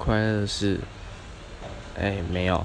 快乐的事哎没有。